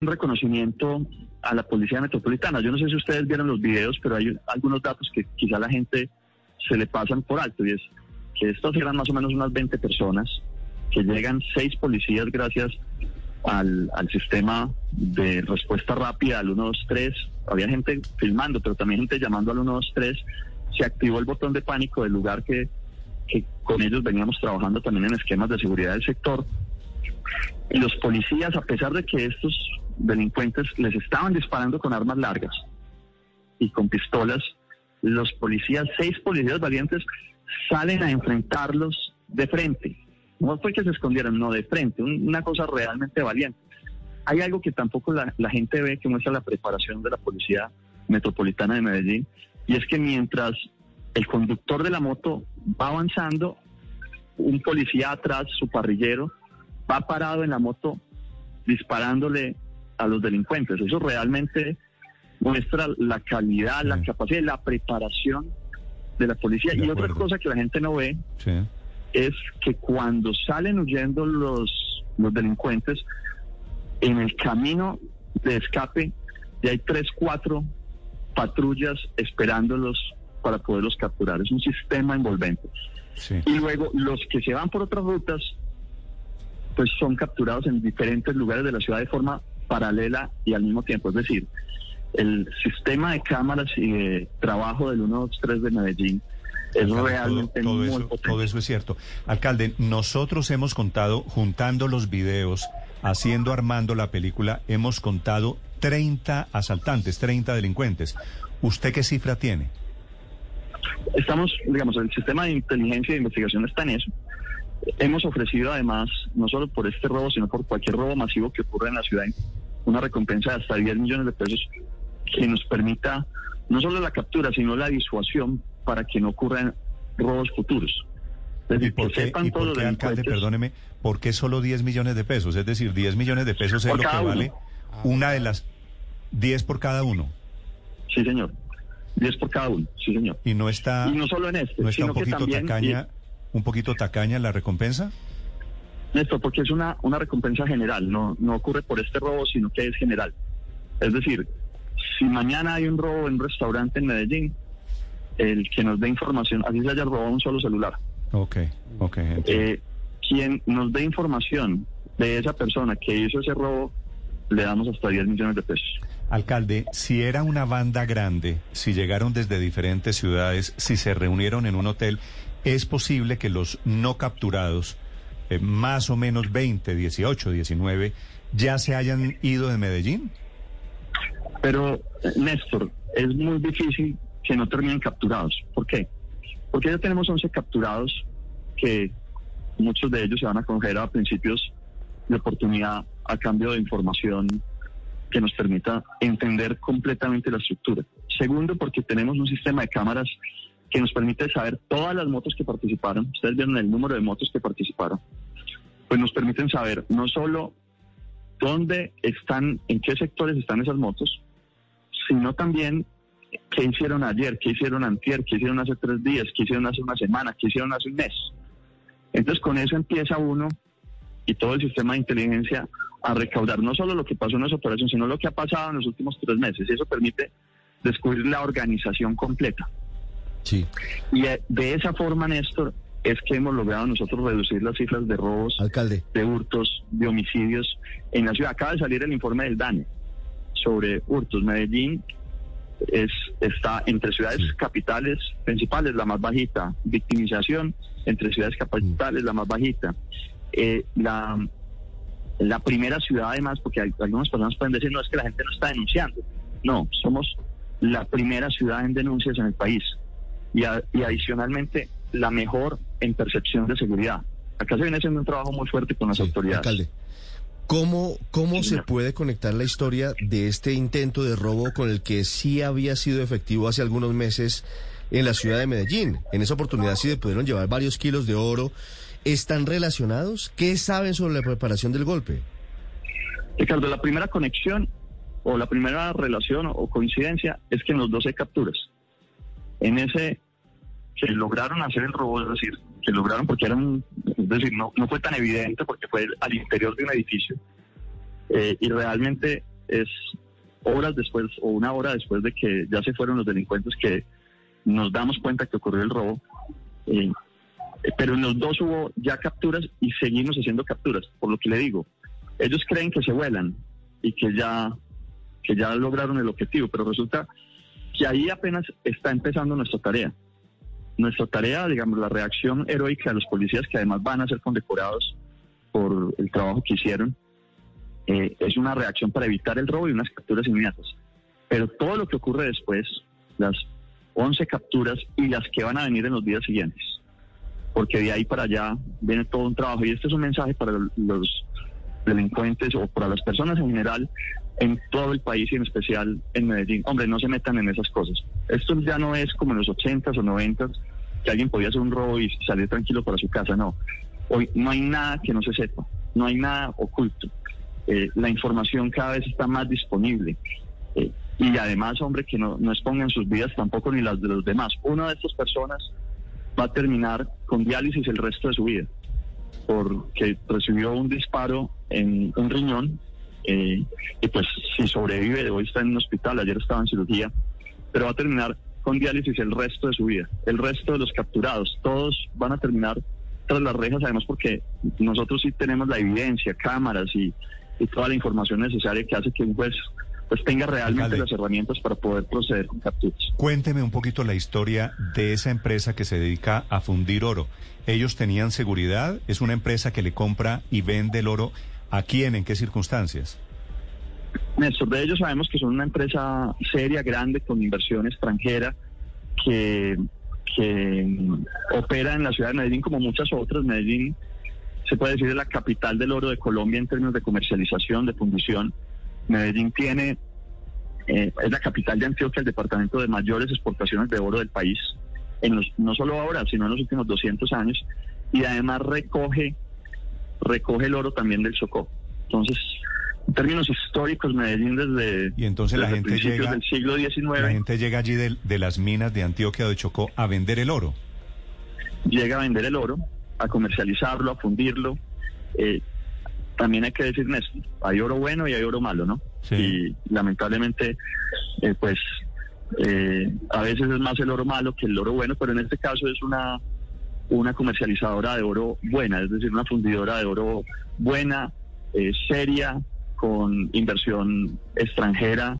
un reconocimiento a la Policía Metropolitana. Yo no sé si ustedes vieron los videos, pero hay algunos datos que quizá la gente se le pasan por alto y es que estos eran más o menos unas 20 personas, que llegan seis policías gracias al, sistema de respuesta rápida al 123. Había gente filmando, pero también gente llamando al 123. Se activó el botón de pánico del lugar que con ellos veníamos trabajando también en esquemas de seguridad del sector. Y los policías, a pesar de que estos delincuentes les estaban disparando con armas largas y con pistolas, los policías, seis policías valientes, salen a enfrentarlos de frente. No fue que se escondieran, no de frente, una cosa realmente valiente. Hay algo que tampoco la, la gente ve que muestra la preparación de la Policía Metropolitana de Medellín, y es que mientras el conductor de la moto va avanzando, un policía atrás, su parrillero, va parado en la moto disparándole a los delincuentes. Eso realmente muestra la calidad, la capacidad, la preparación de la policía. y otra cosa que la gente no ve es que cuando salen huyendo los, los delincuentes, en el camino de escape ya hay tres, cuatro patrullas esperándolos para poderlos capturar. Es un sistema envolvente. Y luego los que se van por otras rutas, pues son capturados en diferentes lugares de la ciudad de forma paralela y al mismo tiempo. Es decir, el sistema de cámaras y de trabajo del 123 de Medellín es realmente todo, muy eso, potente. todo eso es cierto. Alcalde, nosotros hemos contado, juntando los videos, haciendo, armando la película, hemos contado 30 asaltantes, 30 delincuentes. ¿Usted qué cifra tiene? Estamos, digamos, el sistema de inteligencia e investigación está en eso. Hemos ofrecido además, no solo por este robo, sino por cualquier robo masivo que ocurra en la ciudad, una recompensa de hasta 10 millones de pesos que nos permita no solo la captura, sino la disuasión para que no ocurran robos futuros. Es ¿Y decir, por que qué, sepan y todos por los qué, alcalde, delincuentes perdóneme, por qué solo 10 millones de pesos? Es decir, 10 millones de pesos es lo que uno. vale una de las 10 por cada uno. Sí, señor. 10 por cada uno, sí, señor. ¿Y no está, Y no solo en este, no está sino un poquito que también... tacaña, un poquito tacaña la recompensa? Néstor, porque es una, una recompensa general, no, no ocurre por este robo, sino que es general. Es decir, si mañana hay un robo en un restaurante en Medellín, el que nos dé información, así se haya robado un solo celular, Ok, ok. eh, quien nos dé información de esa persona que hizo ese robo, le damos hasta 10 millones de pesos. Alcalde, si era una banda grande, si llegaron desde diferentes ciudades, si se reunieron en un hotel, ¿es posible que los no capturados, eh, más o menos 20, 18, 19, ya se hayan ido de Medellín? Pero, eh, Néstor, es muy difícil que no terminen capturados. ¿Por qué? Porque ya tenemos 11 capturados que muchos de ellos se van a coger a principios de oportunidad a cambio de información que nos permita entender completamente la estructura. Segundo, porque tenemos un sistema de cámaras que nos permite saber todas las motos que participaron. Ustedes vieron el número de motos que participaron. Pues nos permiten saber no solo dónde están, en qué sectores están esas motos, sino también qué hicieron ayer, qué hicieron antier, qué hicieron hace tres días, qué hicieron hace una semana, qué hicieron hace un mes. Entonces con eso empieza uno y todo el sistema de inteligencia a recaudar no solo lo que pasó en esa operación, sino lo que ha pasado en los últimos tres meses. Y eso permite descubrir la organización completa. Sí. Y eh, de esa forma, Néstor, es que hemos logrado nosotros reducir las cifras de robos, Alcalde. de hurtos, de homicidios en la ciudad. Acaba de salir el informe del DANE sobre hurtos. Medellín es, está entre ciudades Sí. capitales principales la más bajita, victimización entre ciudades capitales la más bajita. Eh, la, la primera ciudad además, porque hay- algunas personas pueden decir, no, es que la gente no está denunciando. No, somos la primera ciudad en denuncias en el país y, a- y adicionalmente la mejor en percepción de seguridad. Acá se viene haciendo un trabajo muy fuerte con las Sí, autoridades. Alcalde. ¿Cómo, cómo Sí, se puede conectar la historia de este intento de robo con el que sí había sido efectivo hace algunos meses en la ciudad de Medellín? En esa oportunidad sí se pudieron llevar varios kilos de oro. ¿Están relacionados? ¿Qué saben sobre la preparación del golpe? Ricardo, la primera conexión o la primera relación o coincidencia es que en los 12 capturas, en ese que lograron hacer el robo, es decir, que lograron porque eran, es decir, no, no fue tan evidente porque fue al interior de un edificio eh, y realmente es horas después o una hora después de que ya se fueron los delincuentes que nos damos cuenta que ocurrió el robo. Eh, pero en los dos hubo ya capturas y seguimos haciendo capturas. Por lo que le digo, ellos creen que se vuelan y que ya, que ya lograron el objetivo, pero resulta que ahí apenas está empezando nuestra tarea. Nuestra tarea, digamos, la reacción heroica de los policías, que además van a ser condecorados por el trabajo que hicieron, eh, es una reacción para evitar el robo y unas capturas inmediatas. Pero todo lo que ocurre después, las 11 capturas y las que van a venir en los días siguientes, porque de ahí para allá viene todo un trabajo y este es un mensaje para los delincuentes o para las personas en general en todo el país y en especial en Medellín. Hombre, no se metan en esas cosas. Esto ya no es como en los 80s o 90s que alguien podía hacer un robo y salir tranquilo para su casa, no. Hoy no hay nada que no se sepa, no hay nada oculto. Eh, la información cada vez está más disponible. Eh, y además, hombre, que no, no expongan sus vidas tampoco ni las de los demás. Una de estas personas va a terminar con diálisis el resto de su vida, porque recibió un disparo en un riñón eh, y pues si sobrevive, hoy está en un hospital, ayer estaba en cirugía, pero va a terminar con diálisis el resto de su vida. El resto de los capturados, todos van a terminar tras las rejas, además porque nosotros sí tenemos la evidencia, cámaras y, toda la información necesaria que hace que un juez pues tenga realmente las herramientas para poder proceder con capturas. Cuénteme un poquito la historia de esa empresa que se dedica a fundir oro. ¿Ellos tenían seguridad? ¿Es una empresa que le compra y vende el oro ¿A quién? ¿En qué circunstancias? Néstor, de ellos sabemos que son una empresa seria, grande, con inversión extranjera, que, opera en la ciudad de Medellín como muchas otras. Medellín se puede decir es la capital del oro de Colombia en términos de comercialización, de fundición. Medellín tiene, eh, es la capital de Antioquia, el departamento de mayores exportaciones de oro del país, en los, no solo ahora, sino en los últimos 200 años, y además recoge recoge el oro también del Chocó. Entonces, en términos históricos, Medellín desde, y entonces la gente llega, del siglo XIX... La gente llega allí de, las minas de Antioquia de Chocó a vender el oro. Llega a vender el oro, a comercializarlo, a fundirlo. Eh, también hay que decir, Néstor, hay oro bueno y hay oro malo, ¿no? Y lamentablemente, eh, pues, eh, a veces es más el oro malo que el oro bueno, pero en este caso es una una comercializadora de oro buena, es decir, una fundidora de oro buena, eh, seria, con inversión extranjera